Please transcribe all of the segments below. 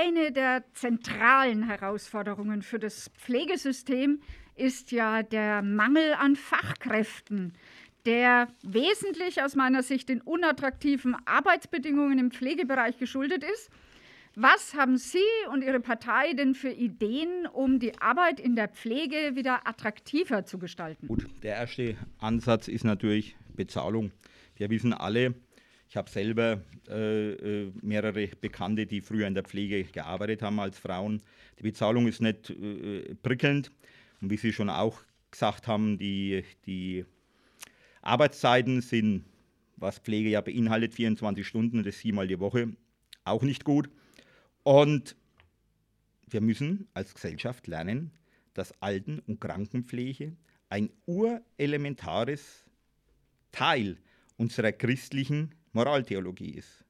eine der zentralen Herausforderungen für das Pflegesystem ist ja der Mangel an Fachkräften, der wesentlich aus meiner Sicht den unattraktiven Arbeitsbedingungen im Pflegebereich geschuldet ist. Was haben Sie und Ihre Partei denn für Ideen, um die Arbeit in der Pflege wieder attraktiver zu gestalten? Gut, der erste Ansatz ist natürlich Bezahlung. Wir wissen alle, ich habe selber äh, äh, mehrere Bekannte, die früher in der Pflege gearbeitet haben als Frauen. Die Bezahlung ist nicht äh, prickelnd. Und wie Sie schon auch gesagt haben, die, die Arbeitszeiten sind, was Pflege ja beinhaltet, 24 Stunden, das siebenmal die Woche, auch nicht gut. Und wir müssen als Gesellschaft lernen, dass Alten- und Krankenpflege ein urelementares Teil unserer christlichen Moraltheologie ist.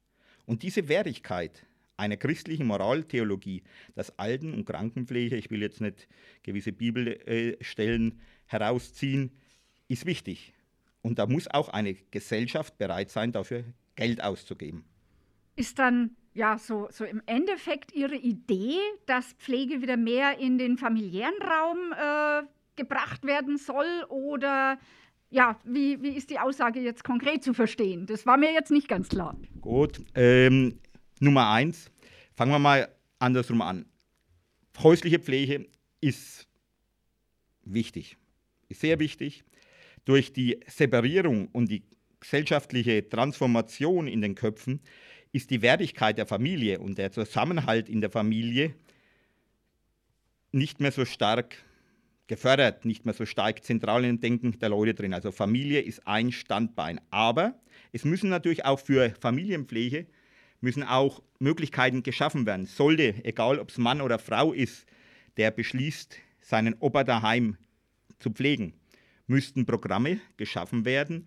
Und diese Wertigkeit einer christlichen Moraltheologie, dass Alten- und Krankenpflege, ich will jetzt nicht gewisse Bibelstellen herausziehen, ist wichtig. Und da muss auch eine Gesellschaft bereit sein, dafür Geld auszugeben. Ist dann ja so, so im Endeffekt Ihre Idee, dass Pflege wieder mehr in den familiären Raum äh, gebracht werden soll oder ja, wie, wie ist die Aussage jetzt konkret zu verstehen? Das war mir jetzt nicht ganz klar. Gut, ähm, Nummer eins, fangen wir mal andersrum an. Häusliche Pflege ist wichtig, ist sehr wichtig. Durch die Separierung und die gesellschaftliche Transformation in den Köpfen ist die Wertigkeit der Familie und der Zusammenhalt in der Familie nicht mehr so stark gefördert, nicht mehr so stark zentral im Denken der Leute drin. Also Familie ist ein Standbein. Aber es müssen natürlich auch für Familienpflege müssen auch Möglichkeiten geschaffen werden. Sollte, egal ob es Mann oder Frau ist, der beschließt, seinen Opa daheim zu pflegen, müssten Programme geschaffen werden,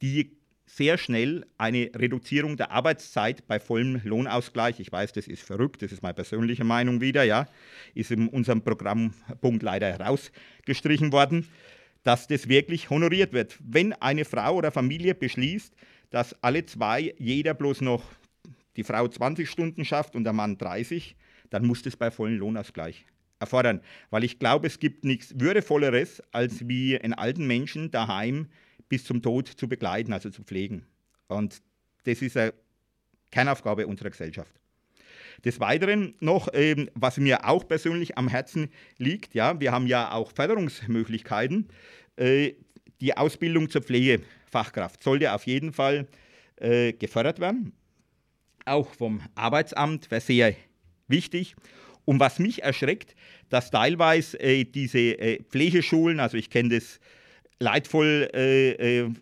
die sehr schnell eine Reduzierung der Arbeitszeit bei vollem Lohnausgleich, ich weiß, das ist verrückt, das ist meine persönliche Meinung wieder, ja, ist in unserem Programmpunkt leider herausgestrichen worden, dass das wirklich honoriert wird. Wenn eine Frau oder Familie beschließt, dass alle zwei jeder bloß noch die Frau 20 Stunden schafft und der Mann 30, dann muss das bei vollem Lohnausgleich erfordern. Weil ich glaube, es gibt nichts Würdevolleres, als wie einen alten Menschen daheim bis zum Tod zu begleiten, also zu pflegen. Und das ist eine Kernaufgabe unserer Gesellschaft. Des Weiteren noch, ähm, was mir auch persönlich am Herzen liegt, ja, wir haben ja auch Förderungsmöglichkeiten. Äh, die Ausbildung zur Pflegefachkraft sollte auf jeden Fall äh, gefördert werden. Auch vom Arbeitsamt wäre sehr wichtig. Und was mich erschreckt, dass teilweise äh, diese Pflegeschulen, also ich kenne das leidvoll äh, äh,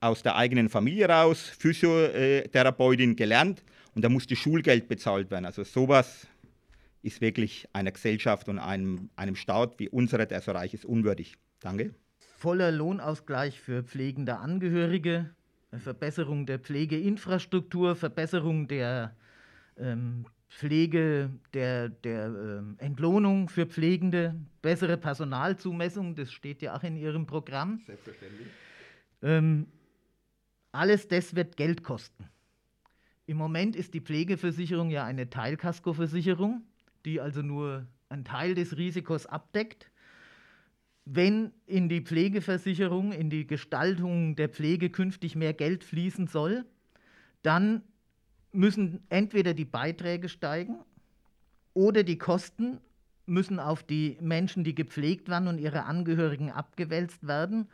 aus der eigenen Familie raus, Physiotherapeutin gelernt und da musste Schulgeld bezahlt werden. Also sowas ist wirklich einer Gesellschaft und einem, einem Staat wie unserer, der so reich ist, unwürdig. Danke. Voller Lohnausgleich für pflegende Angehörige, Verbesserung der Pflegeinfrastruktur, Verbesserung der ähm, Pflege, der, der äh, Entlohnung für Pflegende, bessere Personalzumessung, das steht ja auch in Ihrem Programm. Selbstverständlich. Ähm, alles das wird Geld kosten. Im Moment ist die Pflegeversicherung ja eine Teilkaskoversicherung, die also nur einen Teil des Risikos abdeckt. Wenn in die Pflegeversicherung, in die Gestaltung der Pflege künftig mehr Geld fließen soll, dann müssen entweder die Beiträge steigen oder die Kosten müssen auf die Menschen, die gepflegt werden und ihre Angehörigen abgewälzt werden.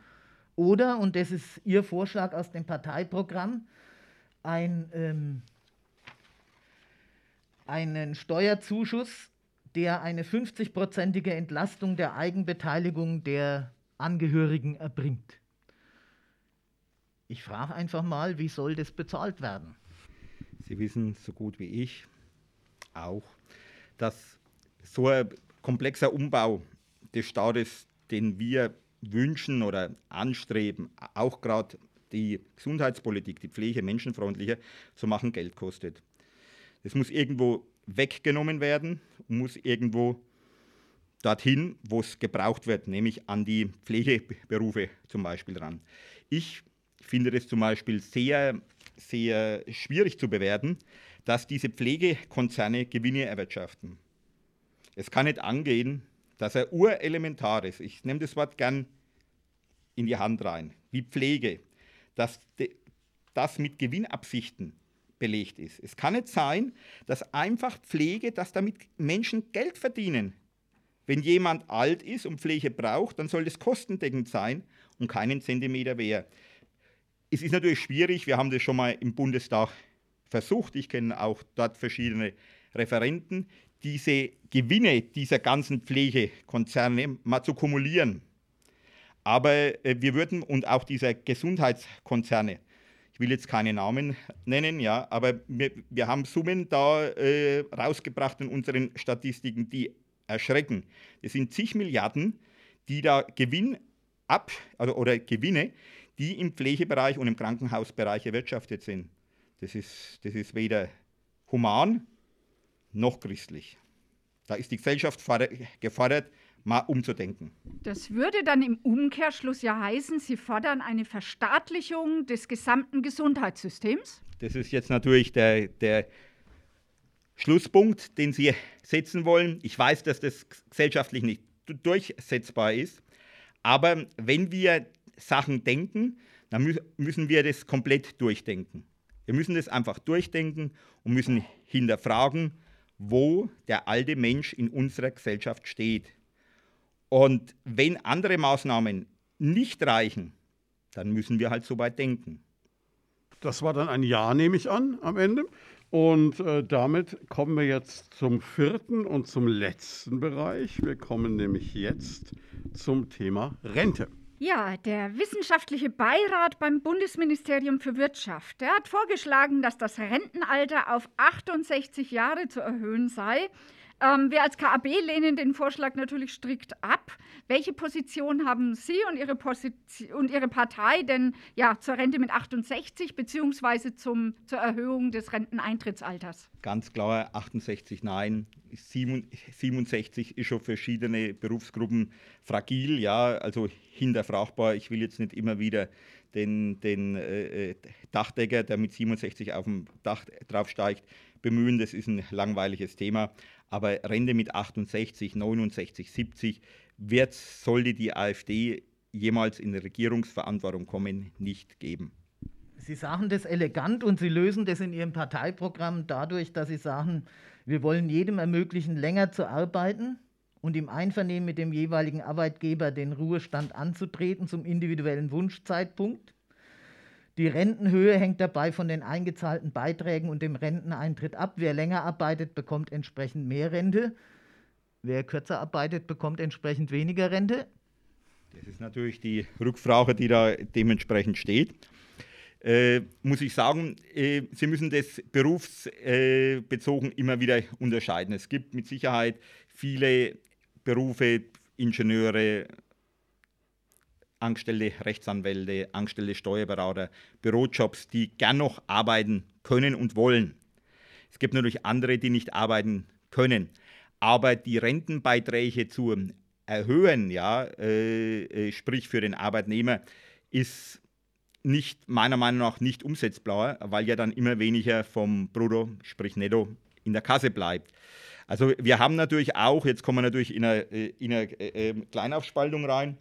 Oder, und das ist Ihr Vorschlag aus dem Parteiprogramm, ein, ähm, einen Steuerzuschuss, der eine 50-prozentige Entlastung der Eigenbeteiligung der Angehörigen erbringt. Ich frage einfach mal, wie soll das bezahlt werden? Sie wissen so gut wie ich auch, dass so ein komplexer Umbau des Staates, den wir wünschen oder anstreben, auch gerade die Gesundheitspolitik, die Pflege menschenfreundlicher zu machen, Geld kostet. Das muss irgendwo weggenommen werden und muss irgendwo dorthin, wo es gebraucht wird, nämlich an die Pflegeberufe zum Beispiel ran. Ich finde das zum Beispiel sehr sehr schwierig zu bewerten, dass diese Pflegekonzerne Gewinne erwirtschaften. Es kann nicht angehen, dass er urelementar ich nehme das Wort gern in die Hand rein, wie Pflege, dass das mit Gewinnabsichten belegt ist. Es kann nicht sein, dass einfach Pflege, dass damit Menschen Geld verdienen. Wenn jemand alt ist und Pflege braucht, dann soll das kostendeckend sein und keinen Zentimeter wert. Es ist natürlich schwierig, wir haben das schon mal im Bundestag versucht, ich kenne auch dort verschiedene Referenten, diese Gewinne dieser ganzen Pflegekonzerne mal zu kumulieren. Aber äh, wir würden, und auch dieser Gesundheitskonzerne, ich will jetzt keine Namen nennen, ja, aber wir, wir haben Summen da äh, rausgebracht in unseren Statistiken, die erschrecken. Das sind zig Milliarden, die da Gewinn ab, also, oder Gewinne, die im Pflegebereich und im Krankenhausbereich erwirtschaftet sind. Das ist, das ist weder human noch christlich. Da ist die Gesellschaft gefordert, mal umzudenken. Das würde dann im Umkehrschluss ja heißen, Sie fordern eine Verstaatlichung des gesamten Gesundheitssystems? Das ist jetzt natürlich der, der Schlusspunkt, den Sie setzen wollen. Ich weiß, dass das gesellschaftlich nicht durchsetzbar ist, aber wenn wir Sachen denken, dann müssen wir das komplett durchdenken. Wir müssen das einfach durchdenken und müssen hinterfragen, wo der alte Mensch in unserer Gesellschaft steht. Und wenn andere Maßnahmen nicht reichen, dann müssen wir halt so weit denken. Das war dann ein Ja, nehme ich an, am Ende. Und äh, damit kommen wir jetzt zum vierten und zum letzten Bereich. Wir kommen nämlich jetzt zum Thema Rente. Ja, der wissenschaftliche Beirat beim Bundesministerium für Wirtschaft, der hat vorgeschlagen, dass das Rentenalter auf 68 Jahre zu erhöhen sei. Ähm, wir als KAB lehnen den Vorschlag natürlich strikt ab. Welche Position haben Sie und Ihre, Position, und Ihre Partei denn ja, zur Rente mit 68 bzw. zur Erhöhung des Renteneintrittsalters? Ganz klar 68 nein. 67 ist schon für verschiedene Berufsgruppen fragil, ja, also hinterfragbar. Ich will jetzt nicht immer wieder den, den äh, äh Dachdecker, der mit 67 auf dem Dach draufsteigt, bemühen. Das ist ein langweiliges Thema. Aber Rente mit 68, 69, 70 wird, sollte die AfD jemals in Regierungsverantwortung kommen, nicht geben. Sie sagen das elegant und Sie lösen das in Ihrem Parteiprogramm dadurch, dass Sie sagen, wir wollen jedem ermöglichen, länger zu arbeiten und im Einvernehmen mit dem jeweiligen Arbeitgeber den Ruhestand anzutreten zum individuellen Wunschzeitpunkt. Die Rentenhöhe hängt dabei von den eingezahlten Beiträgen und dem Renteneintritt ab. Wer länger arbeitet, bekommt entsprechend mehr Rente. Wer kürzer arbeitet, bekommt entsprechend weniger Rente. Das ist natürlich die Rückfrage, die da dementsprechend steht. Äh, muss ich sagen, äh, Sie müssen das berufsbezogen immer wieder unterscheiden. Es gibt mit Sicherheit viele Berufe, Ingenieure, Angestellte Rechtsanwälte, Angestellte Steuerberater, Bürojobs, die gern noch arbeiten können und wollen. Es gibt natürlich andere, die nicht arbeiten können. Aber die Rentenbeiträge zu erhöhen, ja, äh, äh, sprich für den Arbeitnehmer, ist nicht, meiner Meinung nach nicht umsetzbar, weil ja dann immer weniger vom Brutto, sprich Netto, in der Kasse bleibt. Also wir haben natürlich auch, jetzt kommen wir natürlich in eine, äh, in eine äh, Kleinaufspaltung rein,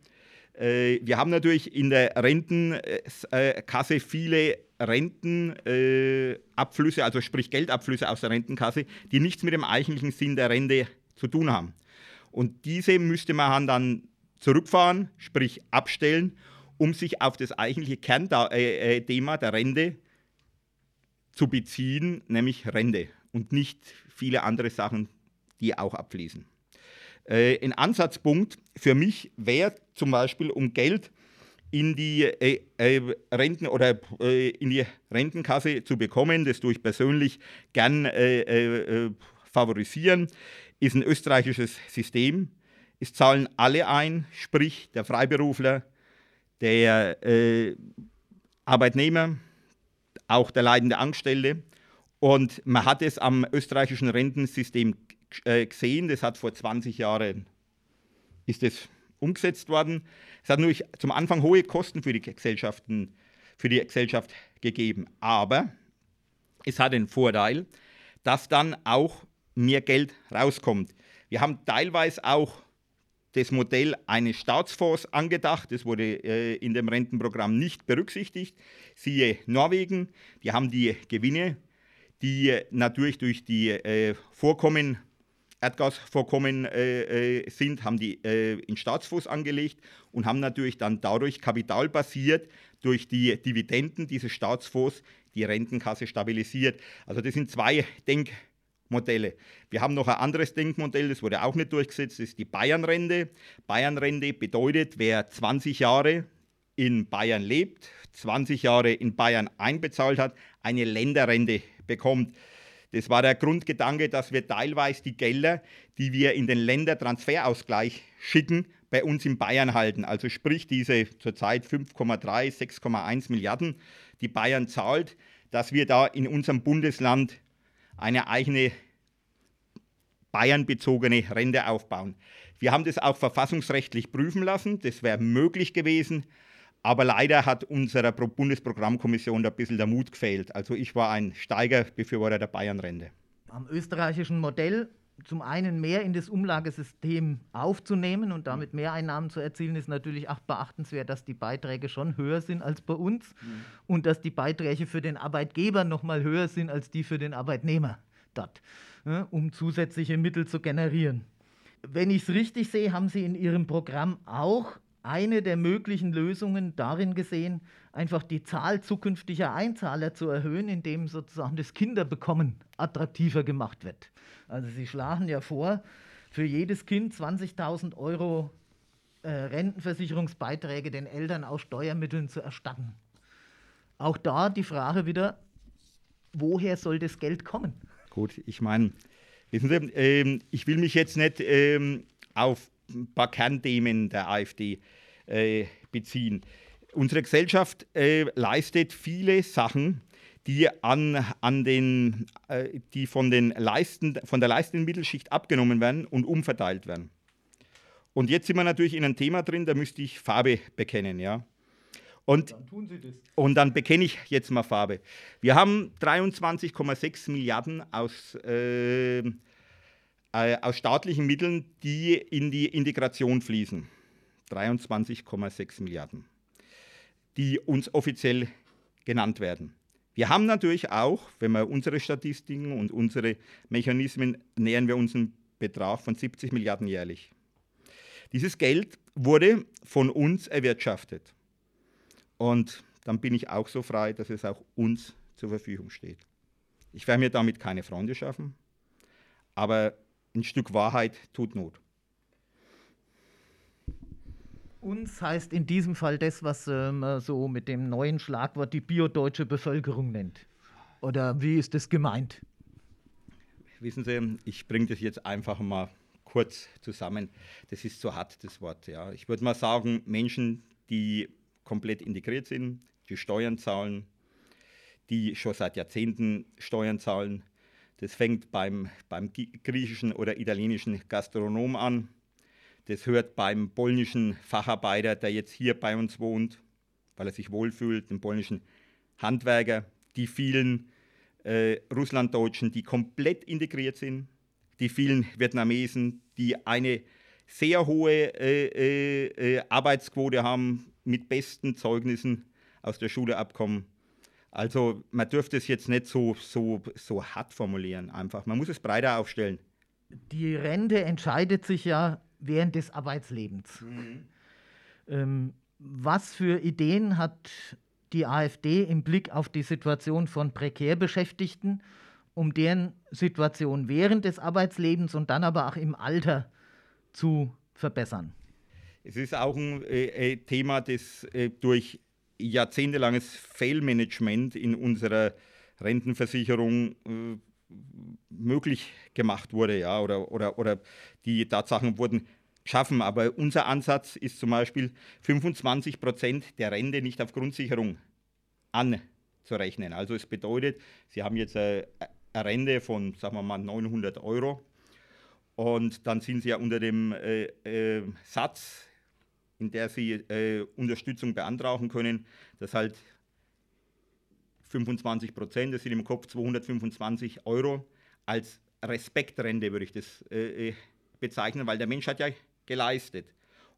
wir haben natürlich in der Rentenkasse viele Rentenabflüsse, also sprich Geldabflüsse aus der Rentenkasse, die nichts mit dem eigentlichen Sinn der Rente zu tun haben. Und diese müsste man dann zurückfahren, sprich abstellen, um sich auf das eigentliche Kernthema äh, äh, der Rente zu beziehen, nämlich Rente und nicht viele andere Sachen, die auch abfließen. Äh, ein Ansatzpunkt für mich wäre zum Beispiel, um Geld in die äh, äh, Renten oder äh, in die Rentenkasse zu bekommen, das tue ich persönlich gern äh, äh, favorisieren, ist ein österreichisches System. Es zahlen alle ein, sprich der Freiberufler, der Arbeitnehmer, auch der leidende Angestellte. Und man hat es am österreichischen Rentensystem äh, gesehen, das hat vor 20 Jahren ist das umgesetzt worden. Es hat natürlich zum Anfang hohe Kosten für die Gesellschaften, für die Gesellschaft gegeben, aber es hat den Vorteil, dass dann auch mehr Geld rauskommt. Wir haben teilweise auch das Modell eines Staatsfonds angedacht. Das wurde äh, in dem Rentenprogramm nicht berücksichtigt. Siehe Norwegen, die haben die Gewinne, die natürlich durch die äh, Vorkommen, Erdgasvorkommen äh, äh sind, haben die äh, in Staatsfonds angelegt und haben natürlich dann dadurch kapitalbasiert durch die Dividenden dieses Staatsfonds die Rentenkasse stabilisiert. Also das sind zwei Denkmodelle. Modelle. Wir haben noch ein anderes Denkmodell, das wurde auch nicht durchgesetzt, das ist die Bayernrente. Bayernrente bedeutet, wer 20 Jahre in Bayern lebt, 20 Jahre in Bayern einbezahlt hat, eine Länderrente bekommt. Das war der Grundgedanke, dass wir teilweise die Gelder, die wir in den Ländertransferausgleich schicken, bei uns in Bayern halten. Also sprich diese zurzeit 5,3, 6,1 Milliarden, die Bayern zahlt, dass wir da in unserem Bundesland eine eigene bayernbezogene Rente aufbauen. Wir haben das auch verfassungsrechtlich prüfen lassen, das wäre möglich gewesen, aber leider hat unserer Bundesprogrammkommission da ein bisschen der Mut gefehlt. Also ich war ein Steigerbefürworter der Bayernrente. Am österreichischen Modell zum einen mehr in das Umlagesystem aufzunehmen und damit Mehreinnahmen zu erzielen, ist natürlich auch beachtenswert, dass die Beiträge schon höher sind als bei uns mhm. und dass die Beiträge für den Arbeitgeber nochmal höher sind als die für den Arbeitnehmer dort, ja, um zusätzliche Mittel zu generieren. Wenn ich es richtig sehe, haben Sie in Ihrem Programm auch eine der möglichen Lösungen darin gesehen, einfach die Zahl zukünftiger Einzahler zu erhöhen, indem sozusagen das Kinderbekommen attraktiver gemacht wird. Also Sie schlagen ja vor, für jedes Kind 20.000 Euro äh, Rentenversicherungsbeiträge den Eltern aus Steuermitteln zu erstatten. Auch da die Frage wieder, woher soll das Geld kommen? Gut, ich meine, wissen Sie, ähm, ich will mich jetzt nicht ähm, auf paar Kernthemen der AfD äh, beziehen. Unsere Gesellschaft äh, leistet viele Sachen, die, an, an den, äh, die von, den Leisten, von der leistenden Mittelschicht abgenommen werden und umverteilt werden. Und jetzt sind wir natürlich in einem Thema drin, da müsste ich Farbe bekennen. Ja? Und dann, und dann bekenne ich jetzt mal Farbe. Wir haben 23,6 Milliarden aus, äh, äh, aus staatlichen Mitteln, die in die Integration fließen. 23,6 Milliarden, die uns offiziell genannt werden. Wir haben natürlich auch, wenn wir unsere Statistiken und unsere Mechanismen nähern wir uns einen Betrag von 70 Milliarden jährlich. Dieses Geld wurde von uns erwirtschaftet. Und dann bin ich auch so frei, dass es auch uns zur Verfügung steht. Ich werde mir damit keine Freunde schaffen, aber ein Stück Wahrheit tut Not. Uns heißt in diesem Fall das, was ähm, man so mit dem neuen Schlagwort die biodeutsche Bevölkerung nennt. Oder wie ist das gemeint? Wissen Sie, ich bringe das jetzt einfach mal kurz zusammen. Das ist so hart, das Wort. Ja. Ich würde mal sagen, Menschen, die komplett integriert sind, die Steuern zahlen, die schon seit Jahrzehnten Steuern zahlen. Das fängt beim, beim griechischen oder italienischen Gastronom an das hört beim polnischen Facharbeiter, der jetzt hier bei uns wohnt, weil er sich wohlfühlt, dem polnischen Handwerker, die vielen äh, Russlanddeutschen, die komplett integriert sind, die vielen Vietnamesen, die eine sehr hohe äh, äh, äh Arbeitsquote haben, mit besten Zeugnissen aus der Schule abkommen. Also man dürfte es jetzt nicht so, so, so hart formulieren, einfach. Man muss es breiter aufstellen. Die Rente entscheidet sich ja während des Arbeitslebens. Mhm. Ähm, was für Ideen hat die AfD im Blick auf die Situation von prekär Beschäftigten, um deren Situation während des Arbeitslebens und dann aber auch im Alter zu verbessern? Es ist auch ein äh, äh Thema, das äh, durch jahrzehntelanges Fehlmanagement in unserer Rentenversicherung äh, möglich gemacht wurde, ja, oder, oder, oder die Tatsachen wurden geschaffen. Aber unser Ansatz ist zum Beispiel 25 Prozent der Rente nicht auf Grundsicherung anzurechnen. Also es bedeutet, Sie haben jetzt eine, eine Rente von, sagen wir mal, 900 Euro und dann sind Sie ja unter dem äh, äh, Satz, in der Sie äh, Unterstützung beantragen können, dass halt 25 Prozent, das sind im Kopf 225 Euro als Respektrente würde ich das äh, äh, bezeichnen, weil der Mensch hat ja geleistet.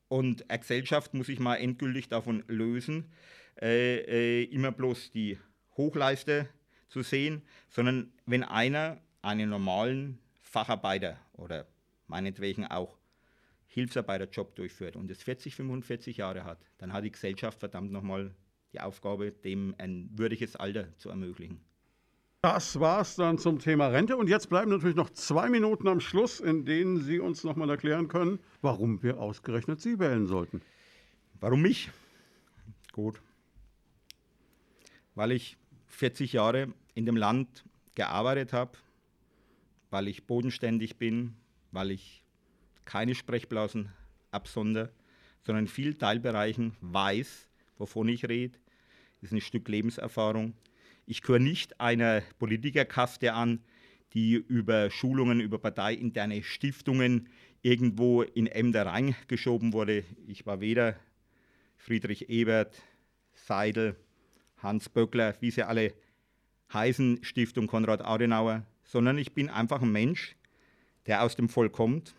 Und eine Gesellschaft muss sich mal endgültig davon lösen, äh, äh, immer bloß die Hochleiste zu sehen, sondern wenn einer einen normalen Facharbeiter oder meinetwegen auch Hilfsarbeiterjob durchführt und es 40, 45 Jahre hat, dann hat die Gesellschaft verdammt nochmal die Aufgabe, dem ein würdiges Alter zu ermöglichen. Das war's dann zum Thema Rente. Und jetzt bleiben natürlich noch zwei Minuten am Schluss, in denen Sie uns nochmal erklären können, warum wir ausgerechnet Sie wählen sollten. Warum mich? Gut. Weil ich 40 Jahre in dem Land gearbeitet habe, weil ich bodenständig bin, weil ich keine Sprechblasen absonder, sondern in vielen Teilbereichen weiß, wovon ich rede. Das ist ein Stück Lebenserfahrung. Ich gehöre nicht einer Politikerkaste an, die über Schulungen, über parteiinterne Stiftungen irgendwo in Ämter reingeschoben wurde. Ich war weder Friedrich Ebert, Seidel, Hans Böckler, wie sie alle heißen, Stiftung Konrad Adenauer, sondern ich bin einfach ein Mensch, der aus dem Volk kommt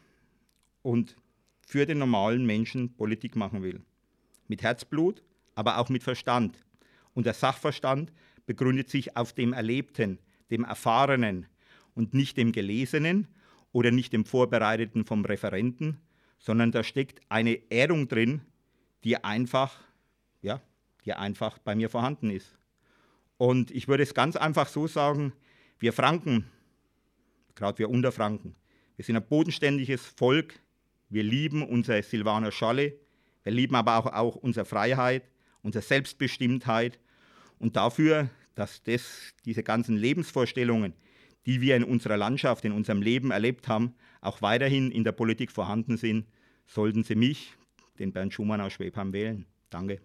und für den normalen Menschen Politik machen will. Mit Herzblut, aber auch mit Verstand. Und der Sachverstand begründet sich auf dem Erlebten, dem Erfahrenen und nicht dem Gelesenen oder nicht dem Vorbereiteten vom Referenten, sondern da steckt eine Ehrung drin, die einfach, ja, die einfach bei mir vorhanden ist. Und ich würde es ganz einfach so sagen, wir Franken, gerade wir Unterfranken, wir sind ein bodenständiges Volk, wir lieben unsere Silvaner Scholle, wir lieben aber auch, auch unsere Freiheit, unsere Selbstbestimmtheit und dafür, dass das, diese ganzen Lebensvorstellungen, die wir in unserer Landschaft, in unserem Leben erlebt haben, auch weiterhin in der Politik vorhanden sind, sollten Sie mich, den Bernd Schumann aus Schwebheim, wählen. Danke.